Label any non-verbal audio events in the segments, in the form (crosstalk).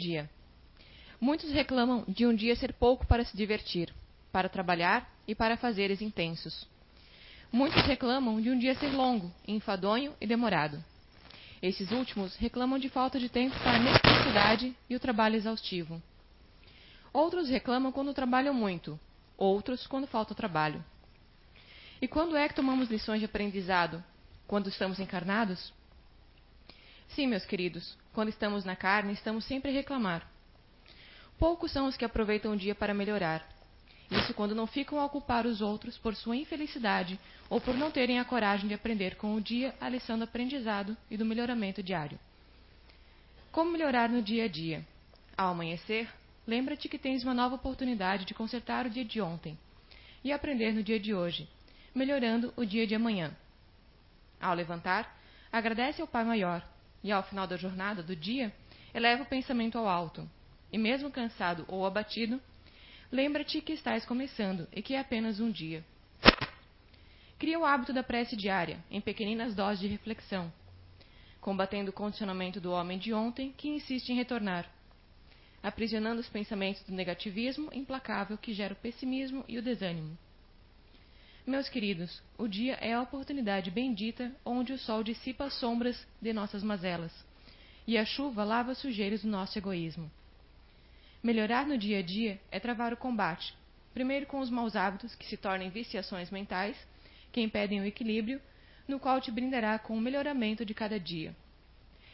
dia. Muitos reclamam de um dia ser pouco para se divertir, para trabalhar e para fazeres intensos. Muitos reclamam de um dia ser longo, enfadonho e demorado. Esses últimos reclamam de falta de tempo para a necessidade e o trabalho exaustivo. Outros reclamam quando trabalham muito, outros quando falta trabalho. E quando é que tomamos lições de aprendizado? Quando estamos encarnados? Sim, meus queridos, quando estamos na carne, estamos sempre a reclamar. Poucos são os que aproveitam o dia para melhorar. Isso quando não ficam a culpar os outros por sua infelicidade ou por não terem a coragem de aprender com o dia a lição do aprendizado e do melhoramento diário. Como melhorar no dia a dia? Ao amanhecer, lembra-te que tens uma nova oportunidade de consertar o dia de ontem e aprender no dia de hoje, melhorando o dia de amanhã. Ao levantar, agradece ao Pai Maior e, ao final da jornada do dia, eleva o pensamento ao alto. E mesmo cansado ou abatido, lembra-te que estás começando e que é apenas um dia. Cria o hábito da prece diária, em pequeninas doses de reflexão, combatendo o condicionamento do homem de ontem que insiste em retornar, aprisionando os pensamentos do negativismo implacável que gera o pessimismo e o desânimo. Meus queridos, o dia é a oportunidade bendita onde o sol dissipa as sombras de nossas mazelas e a chuva lava as sujeiras do nosso egoísmo. Melhorar no dia a dia é travar o combate, primeiro com os maus hábitos que se tornem viciações mentais, que impedem o equilíbrio, no qual te brindará com o melhoramento de cada dia.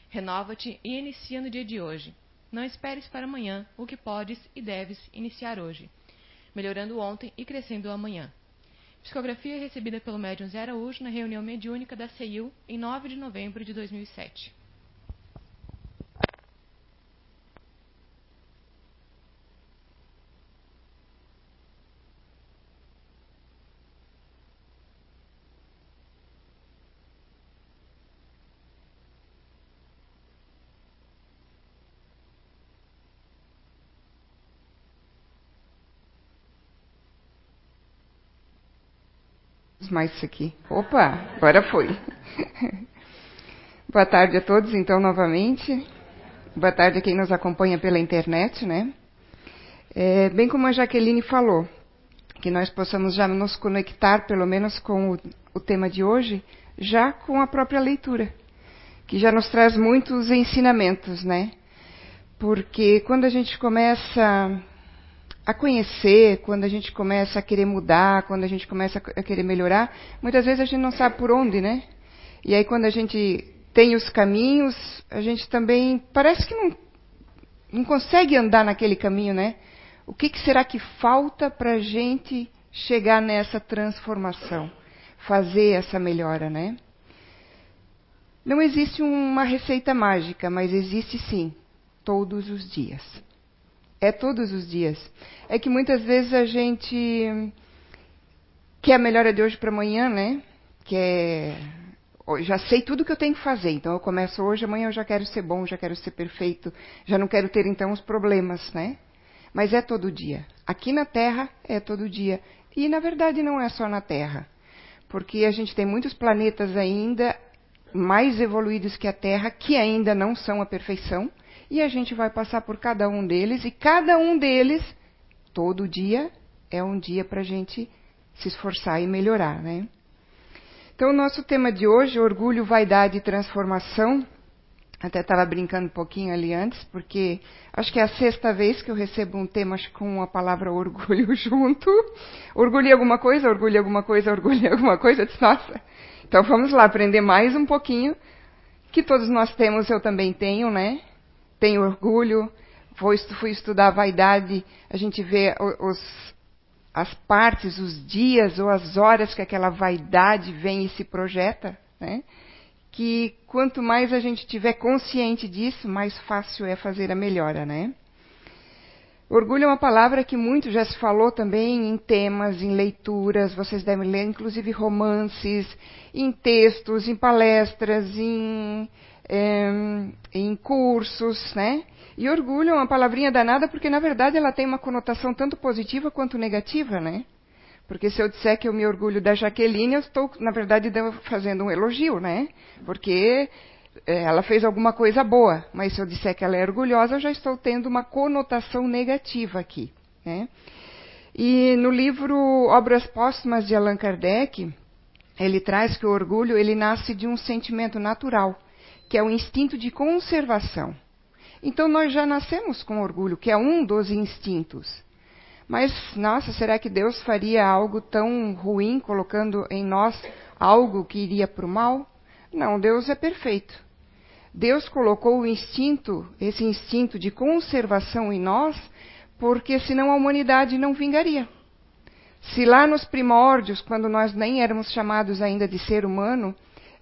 Renova-te e inicia no dia de hoje. Não esperes para amanhã o que podes e deves iniciar hoje, melhorando ontem e crescendo amanhã. Psicografia recebida pelo médium Zé Araújo na reunião mediúnica da CEIU em 9 de novembro de 2007. Mais isso aqui. Opa, agora foi. Boa tarde a todos, então, novamente. Boa tarde a quem nos acompanha pela internet, né? É, bem como a Jaqueline falou, que nós possamos já nos conectar, pelo menos com o, o tema de hoje, já com a própria leitura, que já nos traz muitos ensinamentos, né? Porque quando a gente começa a conhecer, quando a gente começa a querer mudar, quando a gente começa a querer melhorar, muitas vezes a gente não sabe por onde, né? E aí quando a gente tem os caminhos, a gente também parece que não, não consegue andar naquele caminho, né? O que, que será que falta para a gente chegar nessa transformação, fazer essa melhora, né? Não existe uma receita mágica, mas existe sim, todos os dias. É todos os dias. É que muitas vezes a gente quer a melhora de hoje para amanhã, né? Quer já sei tudo que eu tenho que fazer, então eu começo hoje, amanhã eu já quero ser bom, já quero ser perfeito, já não quero ter então os problemas, né? Mas é todo dia. Aqui na Terra é todo dia. E na verdade não é só na Terra. Porque a gente tem muitos planetas ainda mais evoluídos que a Terra que ainda não são a perfeição e a gente vai passar por cada um deles, e cada um deles, todo dia, é um dia para a gente se esforçar e melhorar, né? Então, o nosso tema de hoje, orgulho, vaidade e transformação. Até estava brincando um pouquinho ali antes, porque acho que é a sexta vez que eu recebo um tema com a palavra orgulho (laughs) junto. Orgulho alguma coisa, orgulho alguma coisa, orgulho alguma coisa. Eu disse, nossa, então vamos lá aprender mais um pouquinho, que todos nós temos, eu também tenho, né? Tenho orgulho, fui estudar a vaidade, a gente vê os, as partes, os dias ou as horas que aquela vaidade vem e se projeta, né? Que quanto mais a gente tiver consciente disso, mais fácil é fazer a melhora, né? Orgulho é uma palavra que muito já se falou também em temas, em leituras, vocês devem ler, inclusive romances, em textos, em palestras, em em cursos, né? E orgulho é uma palavrinha danada porque, na verdade, ela tem uma conotação tanto positiva quanto negativa, né? Porque se eu disser que eu me orgulho da Jaqueline, eu estou, na verdade, fazendo um elogio, né? Porque é, ela fez alguma coisa boa, mas se eu disser que ela é orgulhosa, eu já estou tendo uma conotação negativa aqui. Né? E no livro Obras Póstumas de Allan Kardec, ele traz que o orgulho ele nasce de um sentimento natural, que é o instinto de conservação. Então nós já nascemos com orgulho, que é um dos instintos. Mas, nossa, será que Deus faria algo tão ruim colocando em nós algo que iria para o mal? Não, Deus é perfeito. Deus colocou o instinto, esse instinto de conservação em nós, porque senão a humanidade não vingaria. Se lá nos primórdios, quando nós nem éramos chamados ainda de ser humano,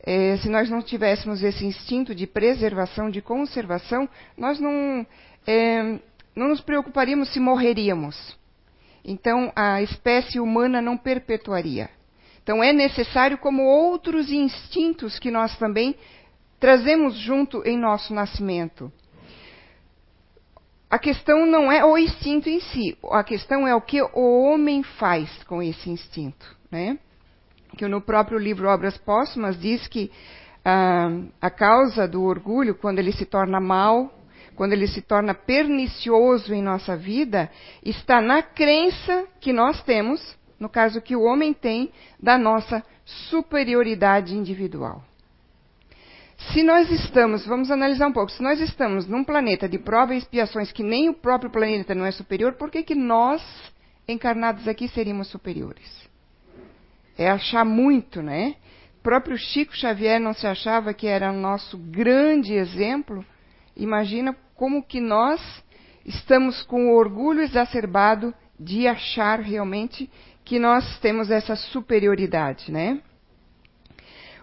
eh, se nós não tivéssemos esse instinto de preservação, de conservação, nós não, eh, não nos preocuparíamos se morreríamos. Então, a espécie humana não perpetuaria. Então, é necessário, como outros instintos que nós também trazemos junto em nosso nascimento. A questão não é o instinto em si, a questão é o que o homem faz com esse instinto. Né? Que no próprio livro Obras Póstumas diz que ah, a causa do orgulho, quando ele se torna mal, quando ele se torna pernicioso em nossa vida, está na crença que nós temos, no caso que o homem tem, da nossa superioridade individual. Se nós estamos, vamos analisar um pouco, se nós estamos num planeta de prova e expiações que nem o próprio planeta não é superior, por que, que nós, encarnados aqui, seríamos superiores? É achar muito, né? O próprio Chico Xavier não se achava que era o nosso grande exemplo. Imagina como que nós estamos com o orgulho exacerbado de achar realmente que nós temos essa superioridade, né?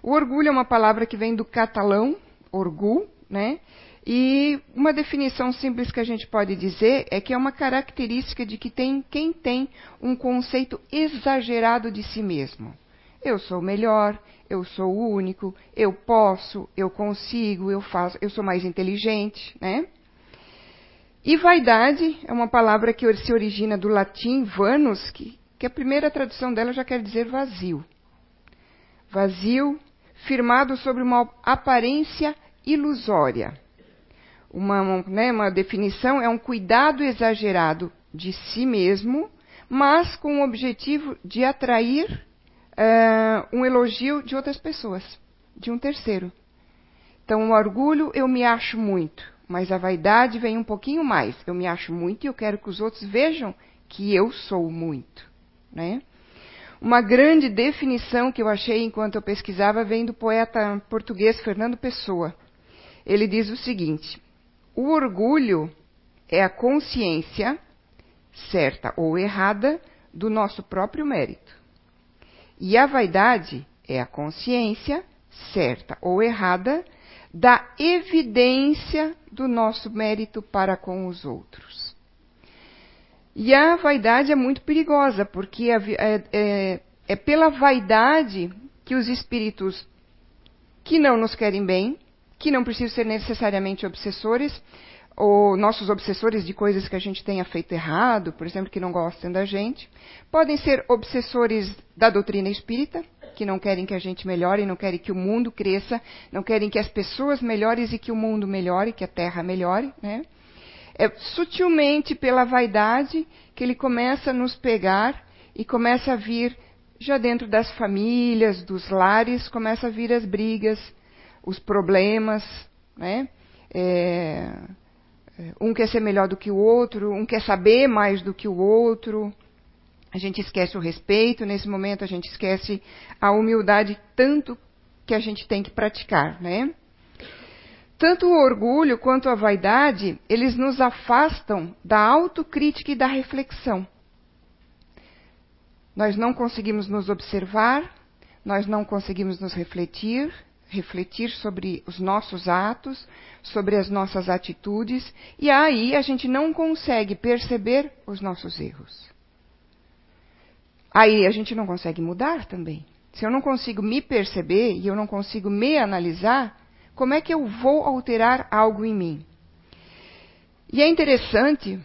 O orgulho é uma palavra que vem do catalão, orgu, né? E uma definição simples que a gente pode dizer é que é uma característica de que tem quem tem um conceito exagerado de si mesmo. Eu sou melhor, eu sou o único, eu posso, eu consigo, eu faço, eu sou mais inteligente, né? E vaidade é uma palavra que se origina do latim vanus, que, que a primeira tradução dela já quer dizer vazio. Vazio, firmado sobre uma aparência ilusória. Uma, né, uma definição é um cuidado exagerado de si mesmo, mas com o objetivo de atrair uh, um elogio de outras pessoas, de um terceiro. Então, o orgulho eu me acho muito, mas a vaidade vem um pouquinho mais. Eu me acho muito e eu quero que os outros vejam que eu sou muito, né? Uma grande definição que eu achei enquanto eu pesquisava vem do poeta português Fernando Pessoa. Ele diz o seguinte: o orgulho é a consciência, certa ou errada, do nosso próprio mérito. E a vaidade é a consciência, certa ou errada, da evidência do nosso mérito para com os outros. E a vaidade é muito perigosa, porque é, é, é pela vaidade que os espíritos que não nos querem bem, que não precisam ser necessariamente obsessores, ou nossos obsessores de coisas que a gente tenha feito errado, por exemplo, que não gostem da gente, podem ser obsessores da doutrina espírita, que não querem que a gente melhore, não querem que o mundo cresça, não querem que as pessoas melhorem e que o mundo melhore, que a terra melhore, né? É sutilmente pela vaidade que ele começa a nos pegar e começa a vir já dentro das famílias, dos lares, começa a vir as brigas, os problemas, né? É, é, um quer ser melhor do que o outro, um quer saber mais do que o outro. A gente esquece o respeito, nesse momento a gente esquece a humildade tanto que a gente tem que praticar, né? Tanto o orgulho quanto a vaidade, eles nos afastam da autocrítica e da reflexão. Nós não conseguimos nos observar, nós não conseguimos nos refletir, refletir sobre os nossos atos, sobre as nossas atitudes, e aí a gente não consegue perceber os nossos erros. Aí a gente não consegue mudar também. Se eu não consigo me perceber e eu não consigo me analisar, como é que eu vou alterar algo em mim? E é interessante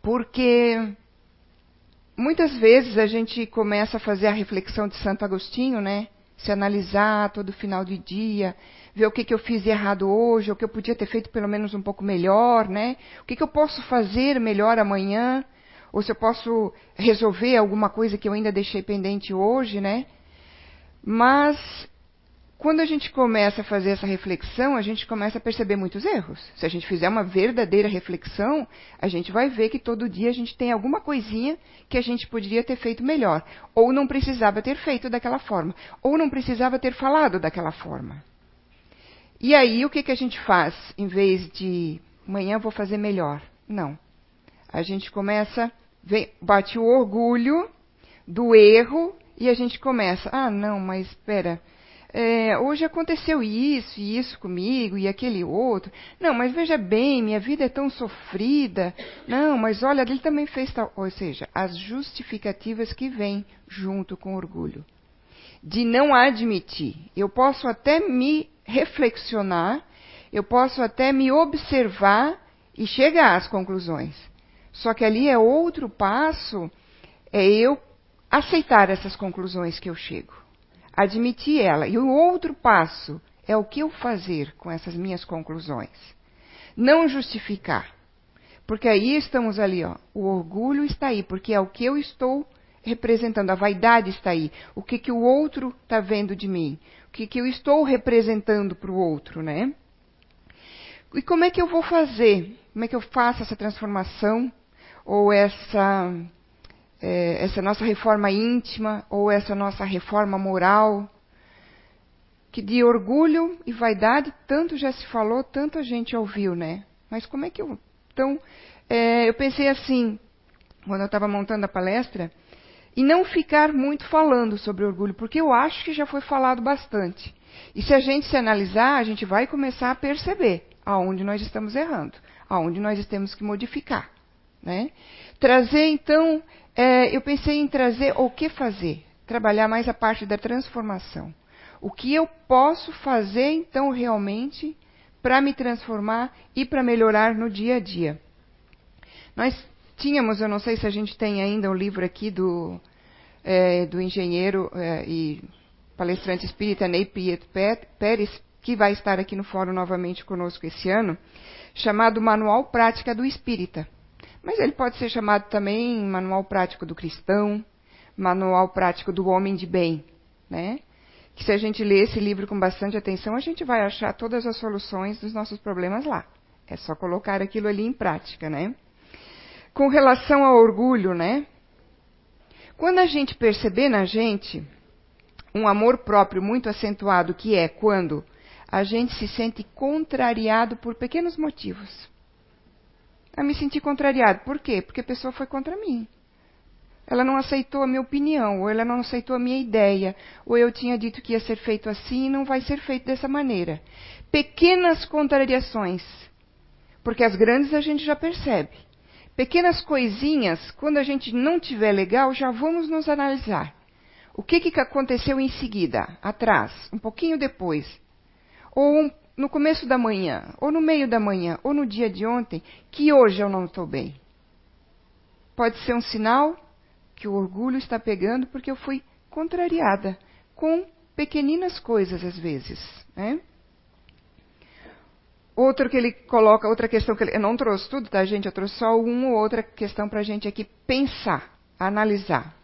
porque muitas vezes a gente começa a fazer a reflexão de Santo Agostinho, né? Se analisar todo final de dia, ver o que, que eu fiz errado hoje, o que eu podia ter feito pelo menos um pouco melhor, né? O que, que eu posso fazer melhor amanhã, ou se eu posso resolver alguma coisa que eu ainda deixei pendente hoje, né? Mas quando a gente começa a fazer essa reflexão, a gente começa a perceber muitos erros. Se a gente fizer uma verdadeira reflexão, a gente vai ver que todo dia a gente tem alguma coisinha que a gente poderia ter feito melhor. Ou não precisava ter feito daquela forma. Ou não precisava ter falado daquela forma. E aí, o que, que a gente faz? Em vez de amanhã vou fazer melhor. Não. A gente começa, vem, bate o orgulho do erro e a gente começa. Ah, não, mas espera é, hoje aconteceu isso e isso comigo e aquele outro. Não, mas veja bem, minha vida é tão sofrida. Não, mas olha, ele também fez tal. Ou seja, as justificativas que vêm junto com orgulho. De não admitir. Eu posso até me reflexionar, eu posso até me observar e chegar às conclusões. Só que ali é outro passo, é eu aceitar essas conclusões que eu chego admitir ela. E o outro passo é o que eu fazer com essas minhas conclusões. Não justificar. Porque aí estamos ali, ó. O orgulho está aí, porque é o que eu estou representando. A vaidade está aí. O que, que o outro está vendo de mim. O que, que eu estou representando para o outro, né? E como é que eu vou fazer? Como é que eu faço essa transformação? Ou essa é, essa nossa reforma íntima ou essa nossa reforma moral, que de orgulho e vaidade tanto já se falou, tanto a gente ouviu, né? Mas como é que eu. Então, é, eu pensei assim, quando eu estava montando a palestra, e não ficar muito falando sobre orgulho, porque eu acho que já foi falado bastante. E se a gente se analisar, a gente vai começar a perceber aonde nós estamos errando, aonde nós temos que modificar. Né? Trazer, então, é, eu pensei em trazer o que fazer, trabalhar mais a parte da transformação. O que eu posso fazer, então, realmente, para me transformar e para melhorar no dia a dia. Nós tínhamos, eu não sei se a gente tem ainda o um livro aqui do, é, do engenheiro é, e palestrante espírita Ney Piet Pérez, que vai estar aqui no fórum novamente conosco esse ano, chamado Manual Prática do Espírita. Mas ele pode ser chamado também manual prático do cristão, manual prático do homem de bem, né? Que se a gente ler esse livro com bastante atenção, a gente vai achar todas as soluções dos nossos problemas lá. É só colocar aquilo ali em prática, né? Com relação ao orgulho, né? Quando a gente perceber na gente um amor próprio muito acentuado, que é quando a gente se sente contrariado por pequenos motivos a me sentir contrariado. Por quê? Porque a pessoa foi contra mim. Ela não aceitou a minha opinião, ou ela não aceitou a minha ideia, ou eu tinha dito que ia ser feito assim e não vai ser feito dessa maneira. Pequenas contrariações, porque as grandes a gente já percebe. Pequenas coisinhas, quando a gente não tiver legal, já vamos nos analisar. O que, que aconteceu em seguida, atrás, um pouquinho depois? Ou um, no começo da manhã, ou no meio da manhã, ou no dia de ontem, que hoje eu não estou bem. Pode ser um sinal que o orgulho está pegando porque eu fui contrariada com pequeninas coisas às vezes, né? Outro que ele coloca, outra questão que ele, eu não trouxe tudo, tá, gente? Eu trouxe só uma ou outra questão para a gente aqui pensar, analisar.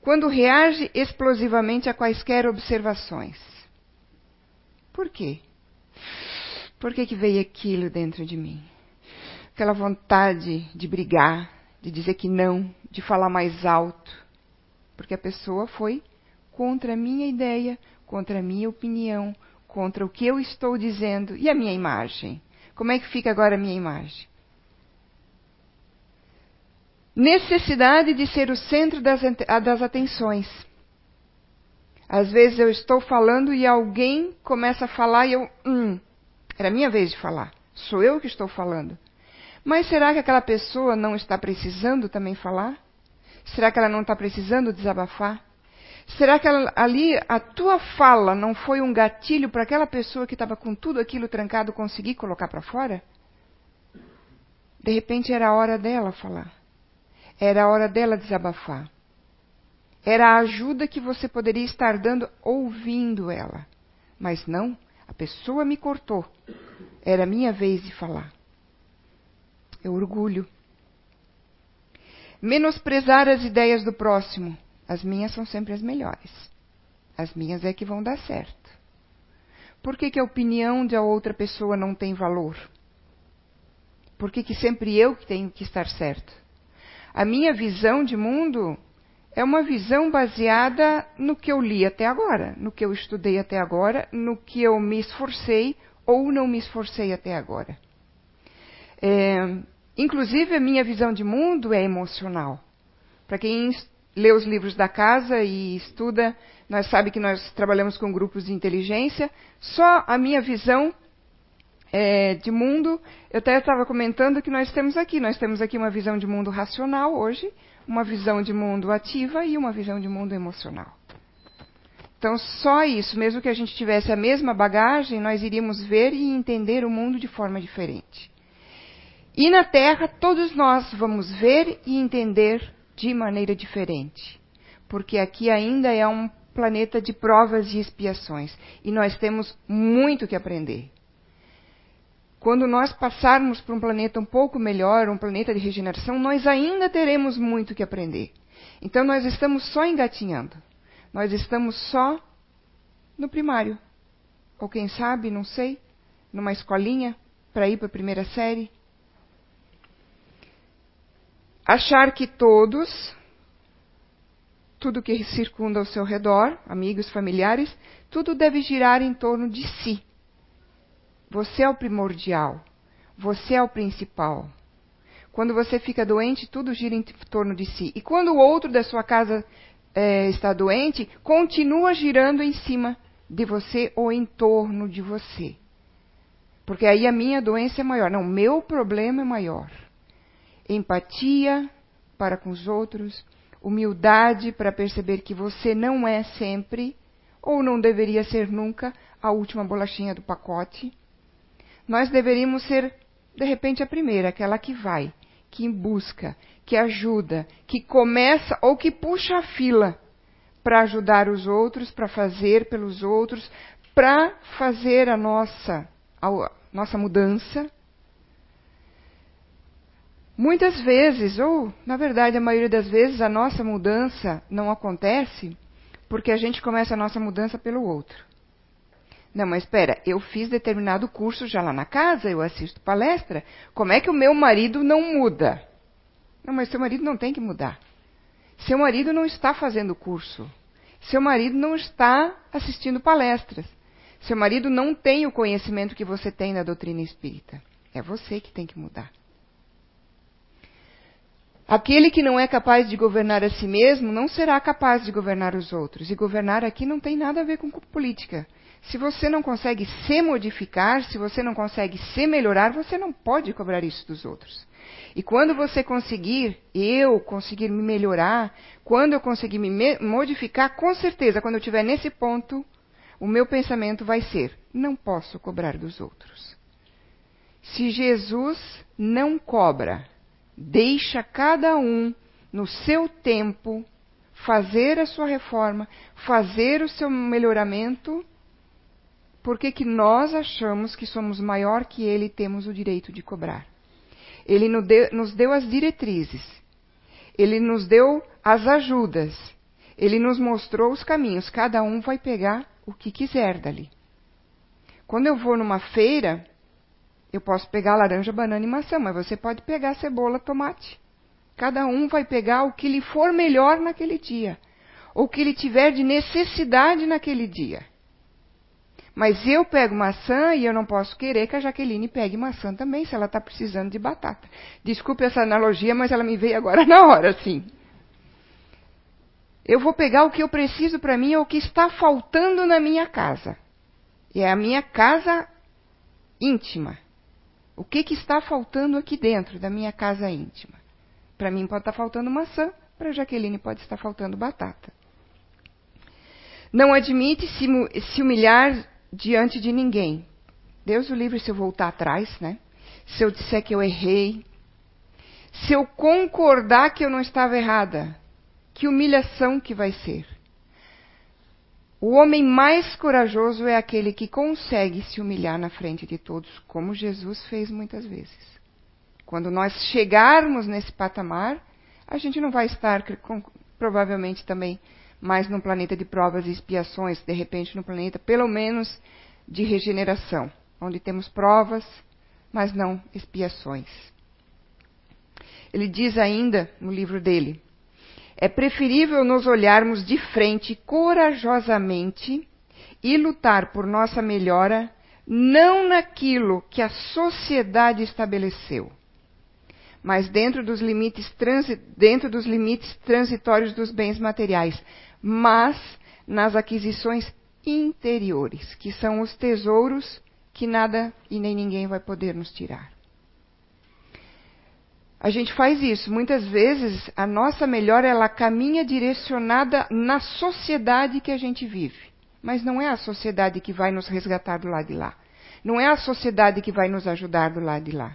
Quando reage explosivamente a quaisquer observações. Por quê? Por que, que veio aquilo dentro de mim? Aquela vontade de brigar, de dizer que não, de falar mais alto. Porque a pessoa foi contra a minha ideia, contra a minha opinião, contra o que eu estou dizendo e a minha imagem. Como é que fica agora a minha imagem? Necessidade de ser o centro das, das atenções. Às vezes eu estou falando e alguém começa a falar e eu, hum, era minha vez de falar. Sou eu que estou falando. Mas será que aquela pessoa não está precisando também falar? Será que ela não está precisando desabafar? Será que ela, ali a tua fala não foi um gatilho para aquela pessoa que estava com tudo aquilo trancado conseguir colocar para fora? De repente era a hora dela falar. Era a hora dela desabafar. Era a ajuda que você poderia estar dando ouvindo ela. Mas não, a pessoa me cortou. Era minha vez de falar. É orgulho. Menosprezar as ideias do próximo. As minhas são sempre as melhores. As minhas é que vão dar certo. Por que, que a opinião de outra pessoa não tem valor? Por que, que sempre eu que tenho que estar certo? A minha visão de mundo é uma visão baseada no que eu li até agora, no que eu estudei até agora, no que eu me esforcei ou não me esforcei até agora. É, inclusive, a minha visão de mundo é emocional. Para quem lê os livros da casa e estuda, nós sabe que nós trabalhamos com grupos de inteligência. Só a minha visão é, de mundo, eu até estava comentando que nós temos aqui, nós temos aqui uma visão de mundo racional hoje, uma visão de mundo ativa e uma visão de mundo emocional. Então, só isso, mesmo que a gente tivesse a mesma bagagem, nós iríamos ver e entender o mundo de forma diferente. E na Terra, todos nós vamos ver e entender de maneira diferente. Porque aqui ainda é um planeta de provas e expiações. E nós temos muito que aprender. Quando nós passarmos para um planeta um pouco melhor, um planeta de regeneração, nós ainda teremos muito que aprender. Então nós estamos só engatinhando. Nós estamos só no primário. Ou quem sabe, não sei, numa escolinha para ir para a primeira série. Achar que todos, tudo que circunda ao seu redor, amigos, familiares, tudo deve girar em torno de si. Você é o primordial. Você é o principal. Quando você fica doente, tudo gira em torno de si. E quando o outro da sua casa é, está doente, continua girando em cima de você ou em torno de você. Porque aí a minha doença é maior. Não, meu problema é maior. Empatia para com os outros, humildade para perceber que você não é sempre, ou não deveria ser nunca, a última bolachinha do pacote nós deveríamos ser, de repente, a primeira, aquela que vai, que busca, que ajuda, que começa ou que puxa a fila para ajudar os outros, para fazer pelos outros, para fazer a nossa, a nossa mudança. Muitas vezes, ou na verdade a maioria das vezes, a nossa mudança não acontece porque a gente começa a nossa mudança pelo outro. Não, mas espera, eu fiz determinado curso já lá na casa, eu assisto palestra, como é que o meu marido não muda? Não, mas seu marido não tem que mudar. Seu marido não está fazendo curso. Seu marido não está assistindo palestras. Seu marido não tem o conhecimento que você tem na doutrina espírita. É você que tem que mudar. Aquele que não é capaz de governar a si mesmo não será capaz de governar os outros. E governar aqui não tem nada a ver com política. Se você não consegue se modificar, se você não consegue se melhorar, você não pode cobrar isso dos outros. E quando você conseguir, eu conseguir me melhorar, quando eu conseguir me modificar, com certeza, quando eu estiver nesse ponto, o meu pensamento vai ser: não posso cobrar dos outros. Se Jesus não cobra, deixa cada um no seu tempo fazer a sua reforma, fazer o seu melhoramento, por que, que nós achamos que somos maior que ele e temos o direito de cobrar? Ele nos deu, as diretrizes, ele nos deu as ajudas, ele nos mostrou os caminhos. Cada um vai pegar o que quiser dali. Quando eu vou numa feira, eu posso pegar laranja, banana e maçã, mas você pode pegar cebola, tomate. Cada um vai pegar o que lhe for melhor naquele dia, ou o que ele tiver de necessidade naquele dia. Mas eu pego maçã e eu não posso querer que a Jaqueline pegue maçã também, se ela está precisando de batata. Desculpe essa analogia, mas ela me veio agora (laughs) na hora, sim. Eu vou pegar o que eu preciso para mim, ou o que está faltando na minha casa. E é a minha casa íntima. O que, que está faltando aqui dentro da minha casa íntima? Para mim pode estar faltando maçã, para Jaqueline pode estar faltando batata. Não admite se humilhar diante de ninguém. Deus o livre se eu voltar atrás, né? Se eu disser que eu errei, se eu concordar que eu não estava errada, Que humilhação que vai ser. O homem mais corajoso é aquele que consegue se humilhar na frente de todos, como Jesus fez muitas vezes. Quando nós chegarmos nesse patamar, a gente não vai estar provavelmente também mais num planeta de provas e expiações, de repente no planeta pelo menos de regeneração, onde temos provas, mas não expiações. Ele diz ainda no livro dele: é preferível nos olharmos de frente corajosamente e lutar por nossa melhora, não naquilo que a sociedade estabeleceu, mas dentro dos limites, transi dentro dos limites transitórios dos bens materiais, mas nas aquisições interiores, que são os tesouros que nada e nem ninguém vai poder nos tirar. A gente faz isso. Muitas vezes a nossa melhora ela caminha direcionada na sociedade que a gente vive. Mas não é a sociedade que vai nos resgatar do lado de lá. Não é a sociedade que vai nos ajudar do lado de lá.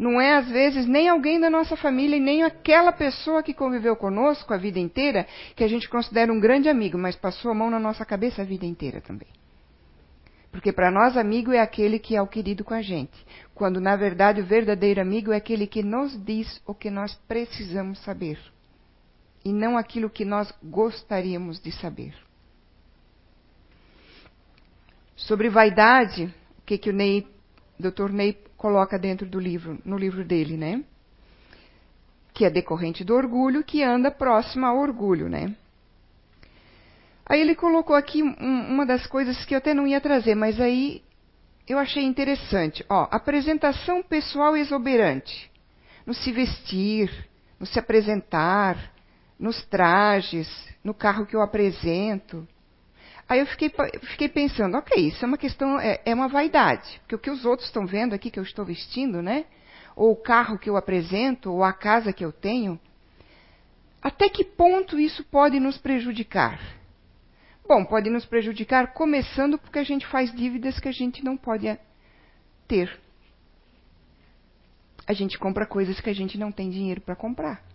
Não é, às vezes, nem alguém da nossa família e nem aquela pessoa que conviveu conosco a vida inteira, que a gente considera um grande amigo, mas passou a mão na nossa cabeça a vida inteira também. Porque para nós, amigo é aquele que é o querido com a gente. Quando, na verdade, o verdadeiro amigo é aquele que nos diz o que nós precisamos saber. E não aquilo que nós gostaríamos de saber. Sobre vaidade, o que, que o Ney, Dr. Ney coloca dentro do livro, no livro dele, né? Que é decorrente do orgulho, que anda próximo ao orgulho, né? Aí ele colocou aqui um, uma das coisas que eu até não ia trazer, mas aí eu achei interessante. Ó, apresentação pessoal exuberante. No se vestir, no se apresentar, nos trajes, no carro que eu apresento. Aí eu fiquei, fiquei pensando, ok, isso é uma questão, é, é uma vaidade. Porque o que os outros estão vendo aqui que eu estou vestindo, né? Ou o carro que eu apresento, ou a casa que eu tenho. Até que ponto isso pode nos prejudicar? Bom, pode nos prejudicar, começando porque a gente faz dívidas que a gente não pode ter. A gente compra coisas que a gente não tem dinheiro para comprar.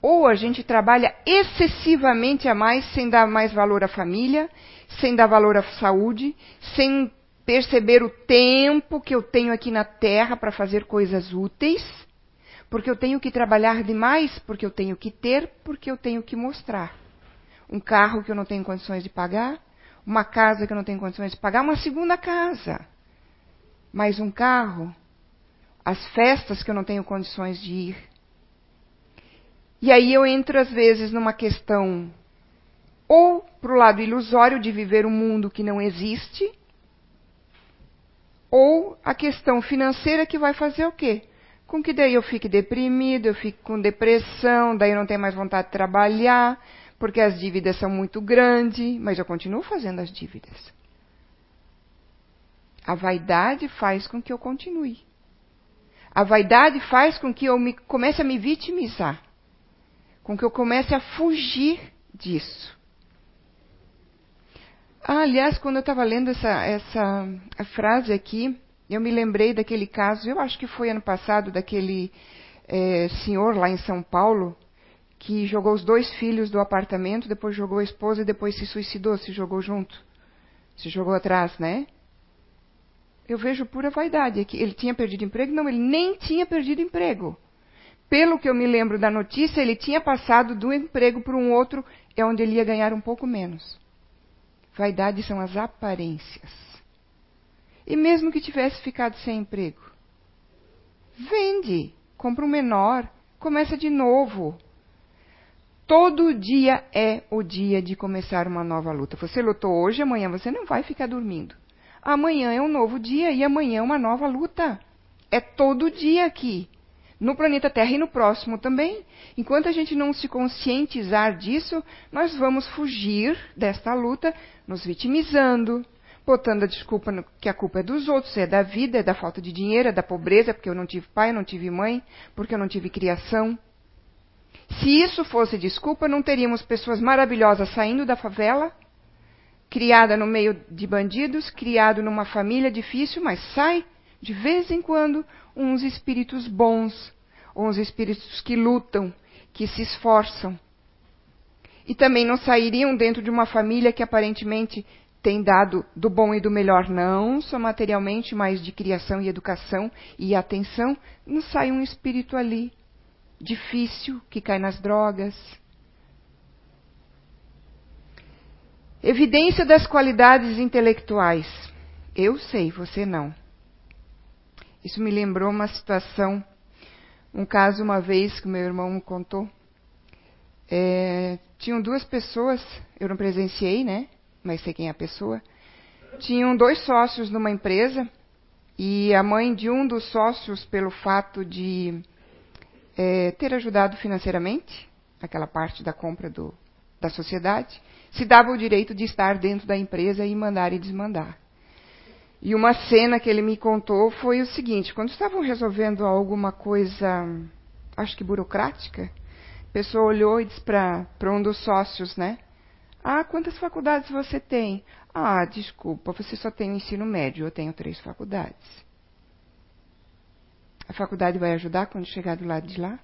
Ou a gente trabalha excessivamente a mais, sem dar mais valor à família, sem dar valor à saúde, sem perceber o tempo que eu tenho aqui na Terra para fazer coisas úteis, porque eu tenho que trabalhar demais, porque eu tenho que ter, porque eu tenho que mostrar. Um carro que eu não tenho condições de pagar, uma casa que eu não tenho condições de pagar, uma segunda casa, mais um carro, as festas que eu não tenho condições de ir. E aí eu entro, às vezes, numa questão ou para o lado ilusório de viver um mundo que não existe, ou a questão financeira que vai fazer o quê? Com que daí eu fique deprimido, eu fico com depressão, daí eu não tenho mais vontade de trabalhar, porque as dívidas são muito grandes, mas eu continuo fazendo as dívidas. A vaidade faz com que eu continue. A vaidade faz com que eu me, comece a me vitimizar, com que eu comece a fugir disso. Ah, aliás, quando eu estava lendo essa, essa frase aqui, eu me lembrei daquele caso, eu acho que foi ano passado, daquele é, senhor lá em São Paulo, que jogou os dois filhos do apartamento, depois jogou a esposa e depois se suicidou, se jogou junto. Se jogou atrás, né? Eu vejo pura vaidade aqui. Ele tinha perdido emprego? Não, ele nem tinha perdido emprego. Pelo que eu me lembro da notícia, ele tinha passado do emprego para um outro, é onde ele ia ganhar um pouco menos. Vaidade são as aparências. E mesmo que tivesse ficado sem emprego, vende, compra um menor, começa de novo. Todo dia é o dia de começar uma nova luta. Você lutou hoje, amanhã você não vai ficar dormindo. Amanhã é um novo dia e amanhã é uma nova luta. É todo dia aqui. No planeta Terra e no próximo também. Enquanto a gente não se conscientizar disso, nós vamos fugir desta luta, nos vitimizando, botando a desculpa que a culpa é dos outros, é da vida, é da falta de dinheiro, é da pobreza, porque eu não tive pai, não tive mãe, porque eu não tive criação. Se isso fosse desculpa, não teríamos pessoas maravilhosas saindo da favela, criada no meio de bandidos, criado numa família difícil, mas sai de vez em quando uns espíritos bons, uns espíritos que lutam, que se esforçam. E também não sairiam dentro de uma família que aparentemente tem dado do bom e do melhor, não só materialmente, mas de criação e educação e atenção. Não sai um espírito ali difícil que cai nas drogas. Evidência das qualidades intelectuais. Eu sei, você não. Isso me lembrou uma situação, um caso uma vez que meu irmão me contou. É, tinham duas pessoas, eu não presenciei, né? Mas sei quem é a pessoa. Tinham dois sócios numa empresa e a mãe de um dos sócios, pelo fato de é, ter ajudado financeiramente aquela parte da compra do, da sociedade, se dava o direito de estar dentro da empresa e mandar e desmandar. E uma cena que ele me contou foi o seguinte: quando estavam resolvendo alguma coisa, acho que burocrática, a pessoa olhou e disse para um dos sócios, né? Ah, quantas faculdades você tem? Ah, desculpa, você só tem o ensino médio, eu tenho três faculdades. A faculdade vai ajudar quando chegar do lado de lá?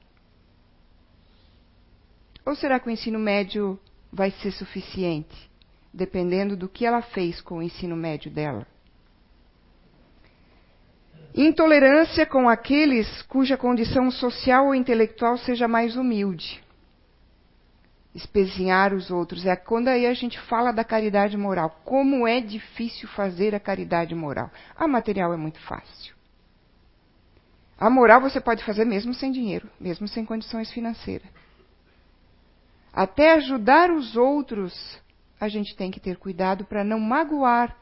Ou será que o ensino médio vai ser suficiente, dependendo do que ela fez com o ensino médio dela? Intolerância com aqueles cuja condição social ou intelectual seja mais humilde. Espezinhar os outros. É quando aí a gente fala da caridade moral. Como é difícil fazer a caridade moral. A material é muito fácil. A moral você pode fazer mesmo sem dinheiro, mesmo sem condições financeiras. Até ajudar os outros, a gente tem que ter cuidado para não magoar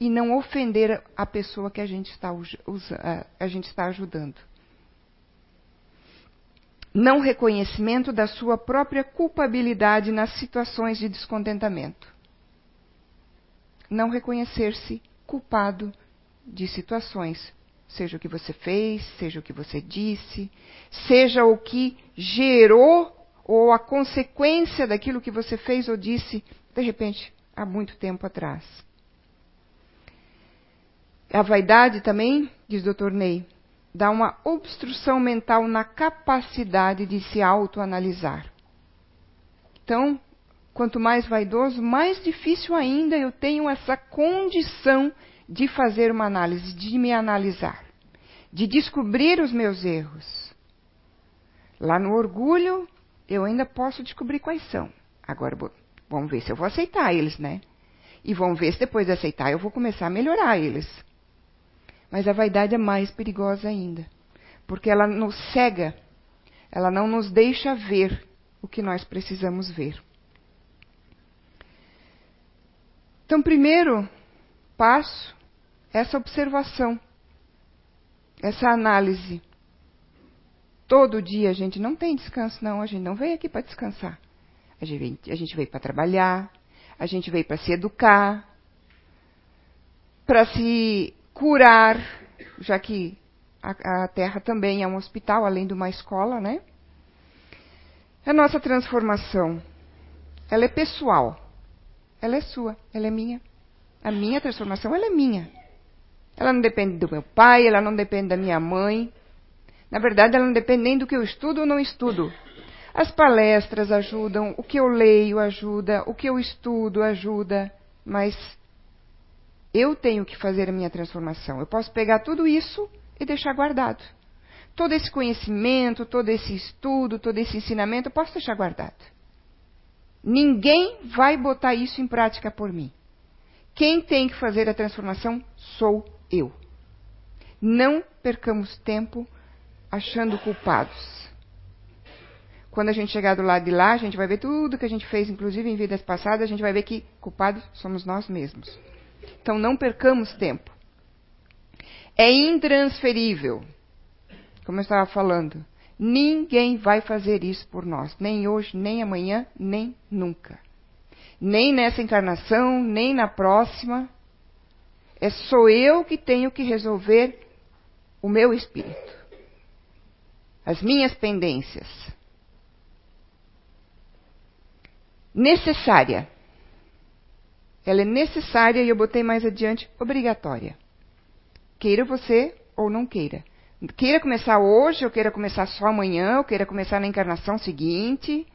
e não ofender a pessoa que a gente está, a gente está ajudando. Não reconhecimento da sua própria culpabilidade nas situações de descontentamento. Não reconhecer-se culpado de situações, seja o que você fez, seja o que você disse, seja o que gerou ou a consequência daquilo que você fez ou disse, de repente, há muito tempo atrás. A vaidade também, diz o Dr. Ney, dá uma obstrução mental na capacidade de se autoanalisar. Então, quanto mais vaidoso, mais difícil ainda eu tenho essa condição de fazer uma análise, de me analisar, de descobrir os meus erros. Lá no orgulho, eu ainda posso descobrir quais são. Agora, vamos ver se eu vou aceitar eles, né? E vamos ver se depois de aceitar eu vou começar a melhorar eles. Mas a vaidade é mais perigosa ainda, porque ela nos cega, ela não nos deixa ver o que nós precisamos ver. Então, primeiro passo, essa observação, essa análise. Todo dia a gente não tem descanso, não, a gente não veio aqui para descansar. A gente a gente veio para trabalhar, a gente veio para se educar, para se curar, já que a, a Terra também é um hospital, além de uma escola, né? A nossa transformação, ela é pessoal. Ela é sua, ela é minha. A minha transformação, ela é minha. Ela não depende do meu pai, ela não depende da minha mãe. Na verdade, ela não depende nem do que eu estudo ou não estudo. As palestras ajudam, o que eu leio ajuda, o que eu estudo ajuda, mas eu tenho que fazer a minha transformação. Eu posso pegar tudo isso e deixar guardado. Todo esse conhecimento, todo esse estudo, todo esse ensinamento, eu posso deixar guardado. Ninguém vai botar isso em prática por mim. Quem tem que fazer a transformação sou eu. Não percamos tempo achando culpados. Quando a gente chegar do lado de lá, a gente vai ver tudo que a gente fez, inclusive em vidas passadas, a gente vai ver que culpados somos nós mesmos. Então não percamos tempo. É intransferível. Como eu estava falando, ninguém vai fazer isso por nós, nem hoje, nem amanhã, nem nunca. Nem nessa encarnação, nem na próxima. É só eu que tenho que resolver o meu espírito, as minhas pendências. Necessária. Ela é necessária e eu botei mais adiante obrigatória. Queira você ou não queira. Queira começar hoje, ou queira começar só amanhã, ou queira começar na encarnação seguinte,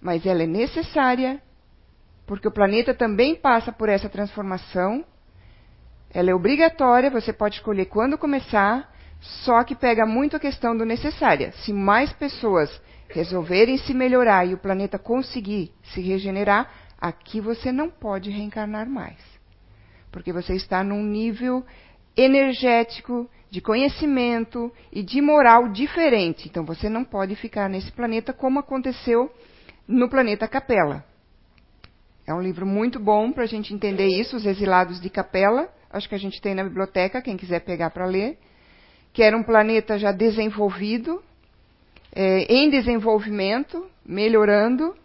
mas ela é necessária, porque o planeta também passa por essa transformação. Ela é obrigatória, você pode escolher quando começar, só que pega muito a questão do necessária. Se mais pessoas resolverem se melhorar e o planeta conseguir se regenerar, aqui você não pode reencarnar mais. Porque você está num nível energético, de conhecimento e de moral diferente. Então você não pode ficar nesse planeta como aconteceu no planeta Capela. É um livro muito bom para a gente entender isso, Os Exilados de Capela. Acho que a gente tem na biblioteca, quem quiser pegar para ler. Que era um planeta já desenvolvido, é, em desenvolvimento, melhorando,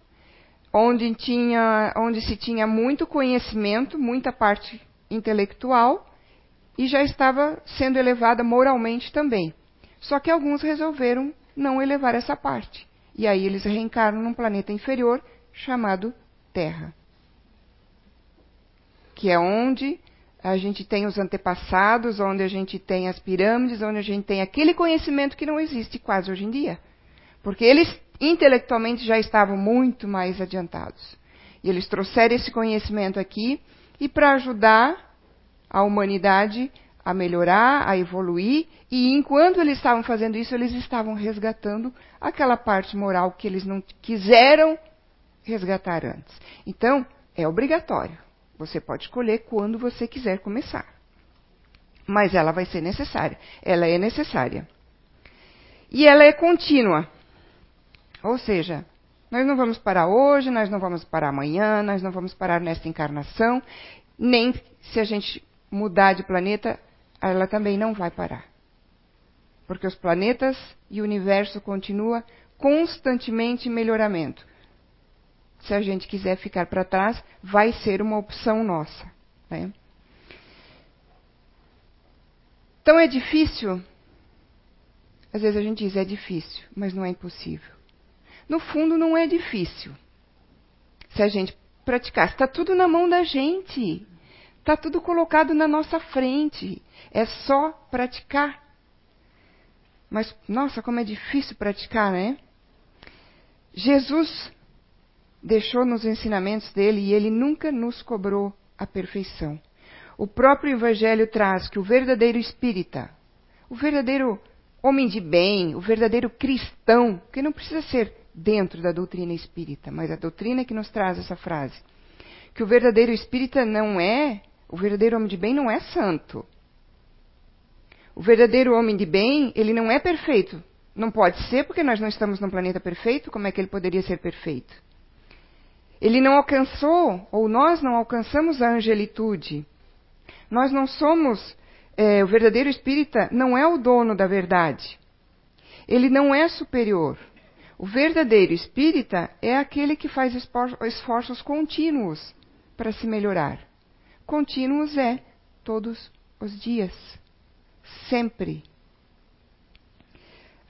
onde, tinha, onde se tinha muito conhecimento, muita parte intelectual, e já estava sendo elevada moralmente também. Só que alguns resolveram não elevar essa parte. E aí eles reencarnam num planeta inferior chamado Terra. Que é onde a gente tem os antepassados, onde a gente tem as pirâmides, onde a gente tem aquele conhecimento que não existe quase hoje em dia. Porque eles intelectualmente já estavam muito mais adiantados. E eles trouxeram esse conhecimento aqui e para ajudar a humanidade a melhorar, a evoluir, e enquanto eles estavam fazendo isso, eles estavam resgatando aquela parte moral que eles não quiseram resgatar antes. Então, é obrigatório. Você pode escolher quando você quiser começar. Mas ela vai ser necessária. Ela é necessária. E ela é contínua. Ou seja, nós não vamos parar hoje, nós não vamos parar amanhã, nós não vamos parar nesta encarnação, nem se a gente mudar de planeta, ela também não vai parar. Porque os planetas e o universo continua constantemente em melhoramento. Se a gente quiser ficar para trás, vai ser uma opção nossa. Né? Então é difícil. Às vezes a gente diz é difícil, mas não é impossível. No fundo, não é difícil. Se a gente praticar, está tudo na mão da gente. Está tudo colocado na nossa frente. É só praticar. Mas, nossa, como é difícil praticar, né? Jesus deixou nos ensinamentos dele e ele nunca nos cobrou a perfeição. O próprio Evangelho traz que o verdadeiro espírita, o verdadeiro homem de bem, o verdadeiro cristão, que não precisa ser dentro da doutrina espírita, mas a doutrina que nos traz essa frase, que o verdadeiro espírita não é o verdadeiro homem de bem não é santo. O verdadeiro homem de bem, ele não é perfeito. Não pode ser porque nós não estamos num planeta perfeito, como é que ele poderia ser perfeito? Ele não alcançou, ou nós não alcançamos a angelitude. Nós não somos, é, o verdadeiro espírita não é o dono da verdade. Ele não é superior. O verdadeiro espírita é aquele que faz esforços contínuos para se melhorar contínuos é todos os dias, sempre.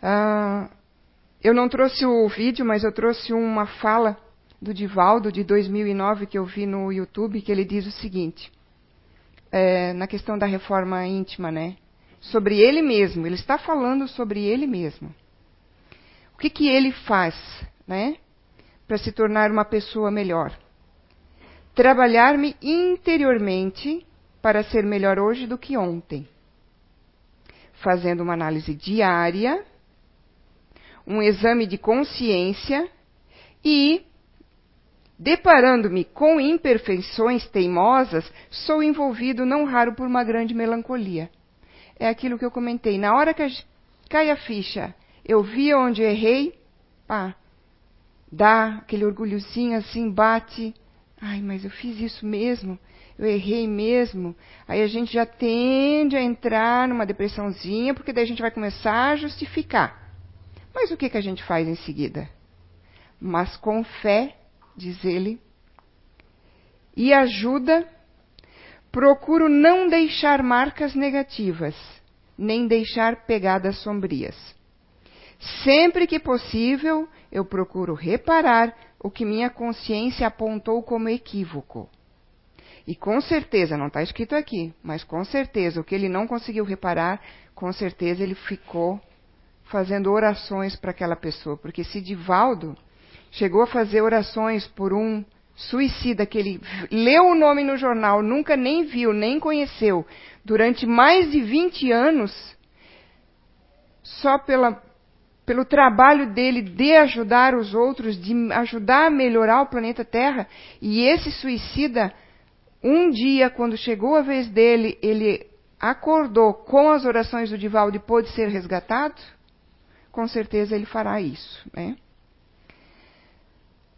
Ah, eu não trouxe o vídeo, mas eu trouxe uma fala do Divaldo de 2009 que eu vi no YouTube, que ele diz o seguinte, é, na questão da reforma íntima, né? Sobre ele mesmo, ele está falando sobre ele mesmo. O que, que ele faz, né? Para se tornar uma pessoa melhor trabalhar-me interiormente para ser melhor hoje do que ontem, fazendo uma análise diária, um exame de consciência e, deparando-me com imperfeições teimosas, sou envolvido não raro por uma grande melancolia. É aquilo que eu comentei. Na hora que cai a ficha, eu vi onde errei, pá, dá aquele orgulhozinho assim, bate Ai, mas eu fiz isso mesmo, eu errei mesmo. Aí a gente já tende a entrar numa depressãozinha, porque daí a gente vai começar a justificar. Mas o que, que a gente faz em seguida? Mas com fé, diz ele, e ajuda, procuro não deixar marcas negativas, nem deixar pegadas sombrias. Sempre que possível, eu procuro reparar o que minha consciência apontou como equívoco. E com certeza, não está escrito aqui, mas com certeza, o que ele não conseguiu reparar, com certeza ele ficou fazendo orações para aquela pessoa. Porque se Divaldo chegou a fazer orações por um suicida que ele leu o nome no jornal, nunca nem viu, nem conheceu, durante mais de 20 anos, só pela, pelo trabalho dele de ajudar os outros, de ajudar a melhorar o planeta Terra, e esse suicida, um dia, quando chegou a vez dele, ele acordou com as orações do Divaldo e pôde ser resgatado, com certeza ele fará isso, né?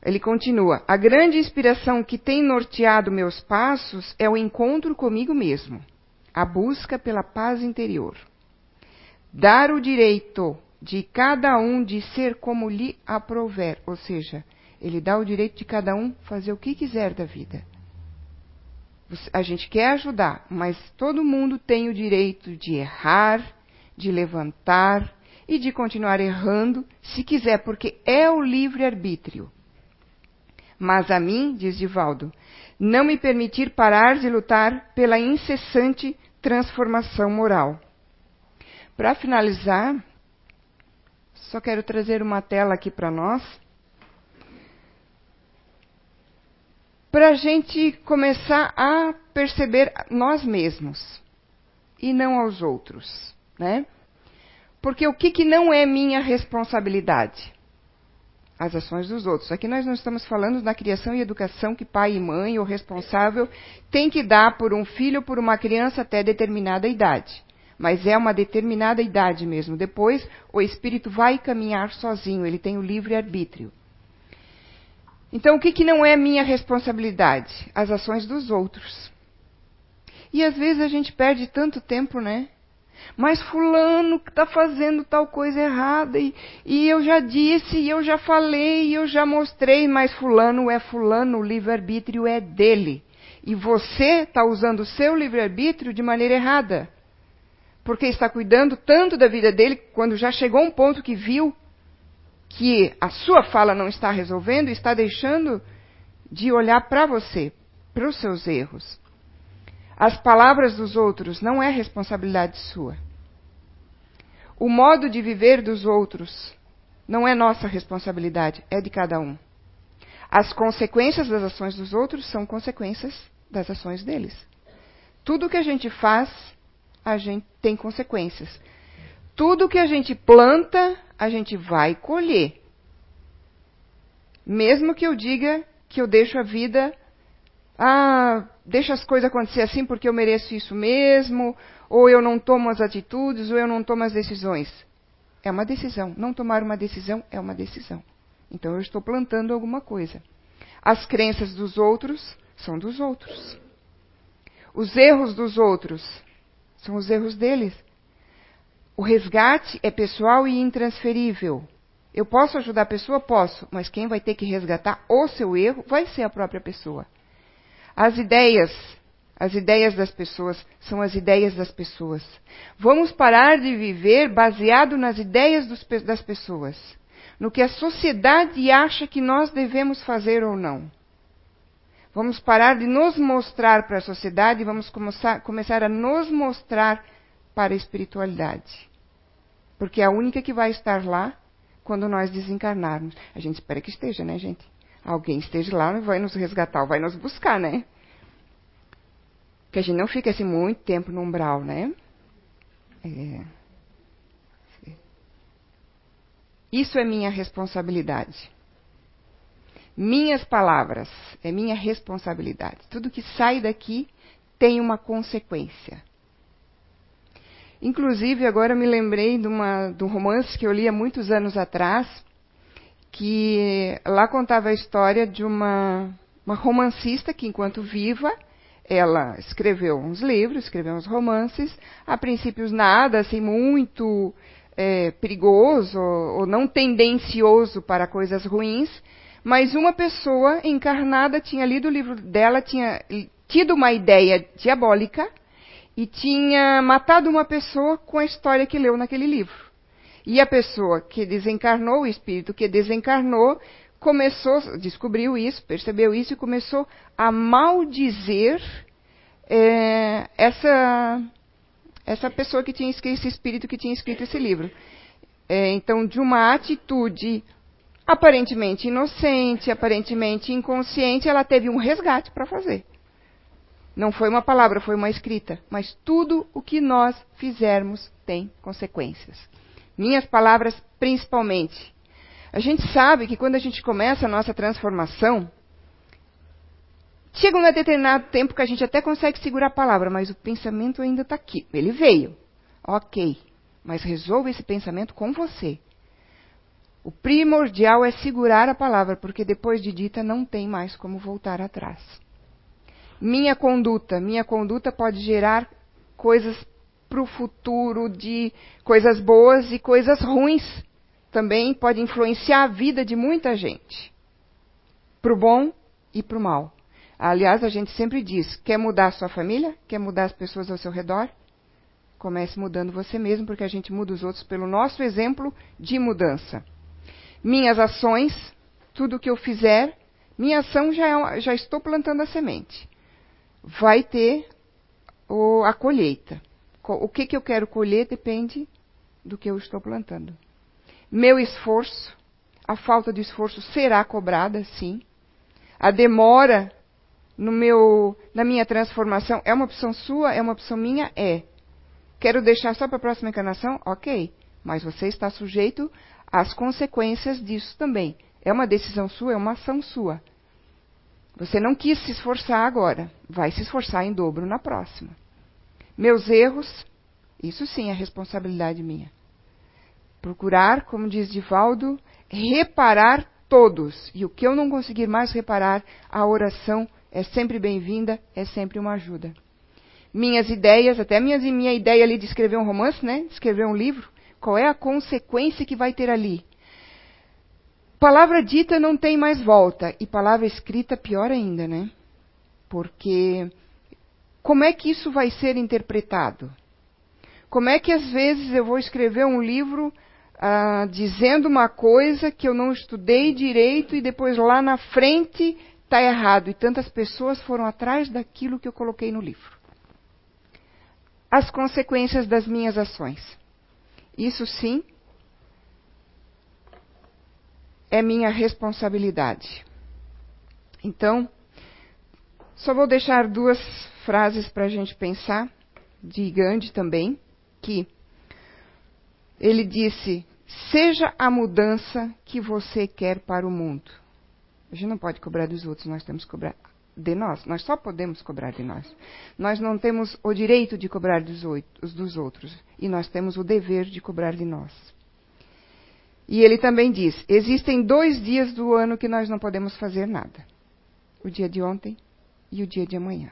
Ele continua: A grande inspiração que tem norteado meus passos é o encontro comigo mesmo, a busca pela paz interior. Dar o direito de cada um de ser como lhe aprouver, ou seja, ele dá o direito de cada um fazer o que quiser da vida. A gente quer ajudar, mas todo mundo tem o direito de errar, de levantar e de continuar errando, se quiser, porque é o livre-arbítrio. Mas a mim, diz Divaldo, não me permitir parar de lutar pela incessante transformação moral. Para finalizar, só quero trazer uma tela aqui para nós. Para a gente começar a perceber nós mesmos e não aos outros, né? Porque o que, que não é minha responsabilidade? as ações dos outros. Aqui nós não estamos falando da criação e educação que pai e mãe ou responsável tem que dar por um filho ou por uma criança até determinada idade. Mas é uma determinada idade mesmo. Depois, o espírito vai caminhar sozinho, ele tem o livre arbítrio. Então, o que, que não é minha responsabilidade? As ações dos outros. E às vezes a gente perde tanto tempo, né? Mas fulano está fazendo tal coisa errada e, e eu já disse, e eu já falei, e eu já mostrei, mas fulano é fulano, o livre-arbítrio é dele. E você está usando o seu livre-arbítrio de maneira errada. Porque está cuidando tanto da vida dele, quando já chegou um ponto que viu que a sua fala não está resolvendo, está deixando de olhar para você, para os seus erros. As palavras dos outros não é responsabilidade sua. O modo de viver dos outros não é nossa responsabilidade, é de cada um. As consequências das ações dos outros são consequências das ações deles. Tudo que a gente faz, a gente tem consequências. Tudo que a gente planta, a gente vai colher. Mesmo que eu diga que eu deixo a vida ah, deixa as coisas acontecer assim porque eu mereço isso mesmo, ou eu não tomo as atitudes, ou eu não tomo as decisões. É uma decisão. Não tomar uma decisão é uma decisão. Então eu estou plantando alguma coisa. As crenças dos outros são dos outros. Os erros dos outros são os erros deles. O resgate é pessoal e intransferível. Eu posso ajudar a pessoa? Posso, mas quem vai ter que resgatar o seu erro vai ser a própria pessoa. As ideias, as ideias das pessoas são as ideias das pessoas. Vamos parar de viver baseado nas ideias dos, das pessoas, no que a sociedade acha que nós devemos fazer ou não. Vamos parar de nos mostrar para a sociedade e vamos começar, a nos mostrar para a espiritualidade. Porque é a única que vai estar lá quando nós desencarnarmos. A gente espera que esteja, né, gente? alguém esteja lá e vai nos resgatar, vai nos buscar, né? Que a gente não fica assim muito tempo no umbral, né? É. Isso é minha responsabilidade. Minhas palavras é minha responsabilidade. Tudo que sai daqui tem uma consequência. Inclusive, agora me lembrei de, uma, de um romance que eu li há muitos anos atrás, que lá contava a história de uma, uma romancista que, enquanto viva, ela escreveu uns livros, escreveu uns romances, a princípios nada assim muito é, perigoso ou não tendencioso para coisas ruins, mas uma pessoa encarnada tinha lido o livro dela, tinha tido uma ideia diabólica e tinha matado uma pessoa com a história que leu naquele livro. E a pessoa que desencarnou, o espírito que desencarnou, começou, descobriu isso, percebeu isso e começou a maldizer é, essa, essa pessoa que tinha escrito, esse espírito que tinha escrito esse livro. É, então, de uma atitude aparentemente inocente, aparentemente inconsciente, ela teve um resgate para fazer. Não foi uma palavra, foi uma escrita. Mas tudo o que nós fizermos tem consequências. Minhas palavras, principalmente. A gente sabe que quando a gente começa a nossa transformação, chega um determinado tempo que a gente até consegue segurar a palavra, mas o pensamento ainda está aqui. Ele veio. Ok. Mas resolva esse pensamento com você. O primordial é segurar a palavra, porque depois de dita não tem mais como voltar atrás. Minha conduta, minha conduta pode gerar coisas para o futuro de coisas boas e coisas ruins. Também pode influenciar a vida de muita gente, para o bom e para o mal. Aliás, a gente sempre diz: quer mudar a sua família? Quer mudar as pessoas ao seu redor? Comece mudando você mesmo, porque a gente muda os outros pelo nosso exemplo de mudança. Minhas ações, tudo que eu fizer, minha ação já, é, já estou plantando a semente. Vai ter o, a colheita. O que, que eu quero colher depende do que eu estou plantando. Meu esforço, a falta de esforço será cobrada, sim. A demora no meu, na minha transformação é uma opção sua, é uma opção minha? É. Quero deixar só para a próxima encarnação? Ok. Mas você está sujeito às consequências disso também. É uma decisão sua, é uma ação sua. Você não quis se esforçar agora, vai se esforçar em dobro na próxima. Meus erros, isso sim é responsabilidade minha. Procurar, como diz Divaldo, reparar todos. E o que eu não conseguir mais reparar, a oração é sempre bem-vinda, é sempre uma ajuda minhas ideias, até minhas, minha ideia ali de escrever um romance, né? Escrever um livro. Qual é a consequência que vai ter ali? Palavra dita não tem mais volta. E palavra escrita, pior ainda, né? Porque como é que isso vai ser interpretado? Como é que às vezes eu vou escrever um livro ah, dizendo uma coisa que eu não estudei direito e depois lá na frente está errado? E tantas pessoas foram atrás daquilo que eu coloquei no livro as consequências das minhas ações. Isso sim é minha responsabilidade. Então, só vou deixar duas frases para a gente pensar, de Gandhi também, que ele disse: Seja a mudança que você quer para o mundo. A gente não pode cobrar dos outros, nós temos que cobrar de nós. Nós só podemos cobrar de nós. Nós não temos o direito de cobrar dos, dos outros. E nós temos o dever de cobrar de nós. E ele também diz: existem dois dias do ano que nós não podemos fazer nada: o dia de ontem e o dia de amanhã.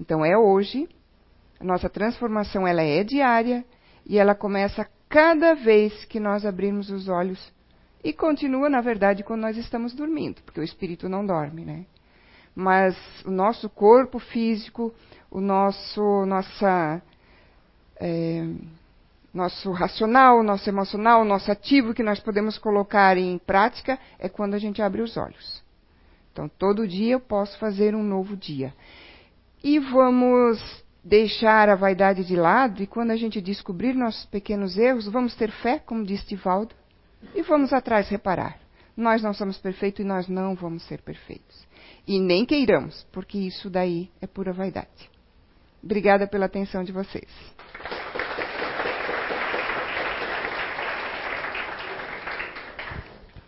Então é hoje. A nossa transformação ela é diária e ela começa cada vez que nós abrirmos os olhos e continua, na verdade, quando nós estamos dormindo, porque o espírito não dorme, né? Mas o nosso corpo físico, o nosso, nossa, é, nosso racional, nosso emocional, nosso ativo que nós podemos colocar em prática é quando a gente abre os olhos. Então, todo dia eu posso fazer um novo dia. E vamos deixar a vaidade de lado e quando a gente descobrir nossos pequenos erros, vamos ter fé, como disse Tivaldo, e vamos atrás reparar. Nós não somos perfeitos e nós não vamos ser perfeitos. E nem queiramos, porque isso daí é pura vaidade. Obrigada pela atenção de vocês.